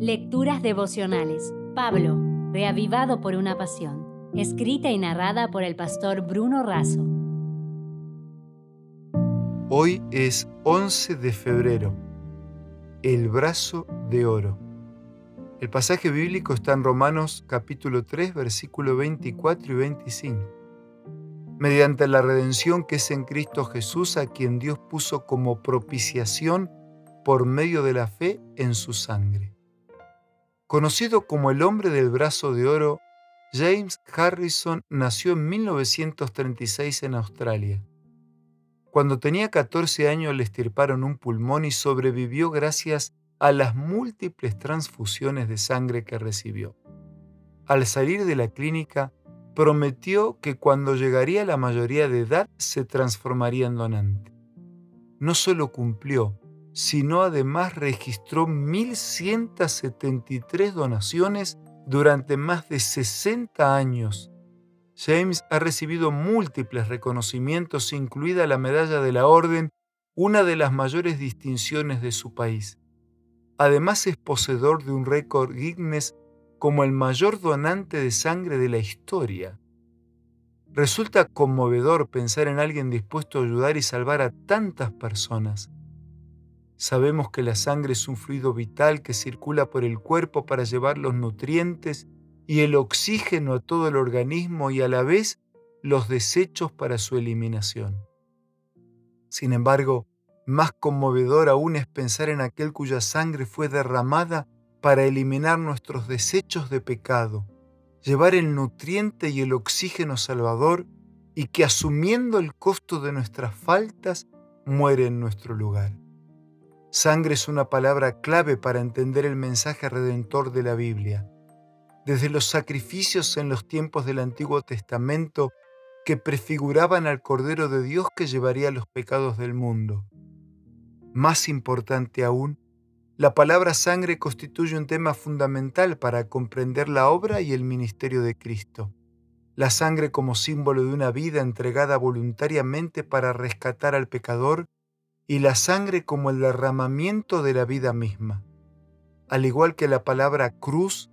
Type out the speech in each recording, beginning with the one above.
Lecturas devocionales. Pablo, reavivado por una pasión. Escrita y narrada por el pastor Bruno Razo. Hoy es 11 de febrero. El brazo de oro. El pasaje bíblico está en Romanos capítulo 3, versículo 24 y 25. Mediante la redención que es en Cristo Jesús, a quien Dios puso como propiciación por medio de la fe en su sangre. Conocido como el hombre del brazo de oro, James Harrison nació en 1936 en Australia. Cuando tenía 14 años le estirparon un pulmón y sobrevivió gracias a las múltiples transfusiones de sangre que recibió. Al salir de la clínica, prometió que cuando llegaría a la mayoría de edad se transformaría en donante. No solo cumplió, sino además registró 1.173 donaciones durante más de 60 años. James ha recibido múltiples reconocimientos, incluida la Medalla de la Orden, una de las mayores distinciones de su país. Además es poseedor de un récord Guinness como el mayor donante de sangre de la historia. Resulta conmovedor pensar en alguien dispuesto a ayudar y salvar a tantas personas. Sabemos que la sangre es un fluido vital que circula por el cuerpo para llevar los nutrientes y el oxígeno a todo el organismo y a la vez los desechos para su eliminación. Sin embargo, más conmovedor aún es pensar en aquel cuya sangre fue derramada para eliminar nuestros desechos de pecado, llevar el nutriente y el oxígeno salvador y que asumiendo el costo de nuestras faltas muere en nuestro lugar. Sangre es una palabra clave para entender el mensaje redentor de la Biblia. Desde los sacrificios en los tiempos del Antiguo Testamento que prefiguraban al Cordero de Dios que llevaría los pecados del mundo. Más importante aún, la palabra sangre constituye un tema fundamental para comprender la obra y el ministerio de Cristo. La sangre como símbolo de una vida entregada voluntariamente para rescatar al pecador y la sangre como el derramamiento de la vida misma. Al igual que la palabra cruz,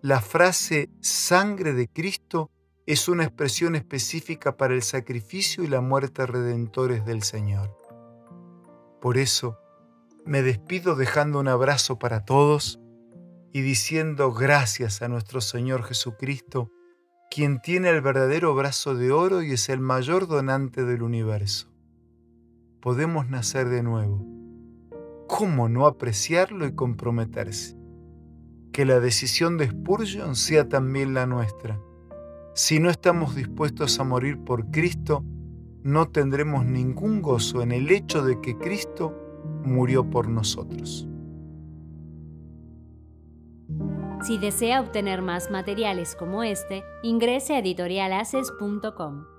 la frase sangre de Cristo es una expresión específica para el sacrificio y la muerte redentores del Señor. Por eso, me despido dejando un abrazo para todos y diciendo gracias a nuestro Señor Jesucristo, quien tiene el verdadero brazo de oro y es el mayor donante del universo podemos nacer de nuevo. ¿Cómo no apreciarlo y comprometerse? Que la decisión de Spurgeon sea también la nuestra. Si no estamos dispuestos a morir por Cristo, no tendremos ningún gozo en el hecho de que Cristo murió por nosotros. Si desea obtener más materiales como este, ingrese a editorialaces.com.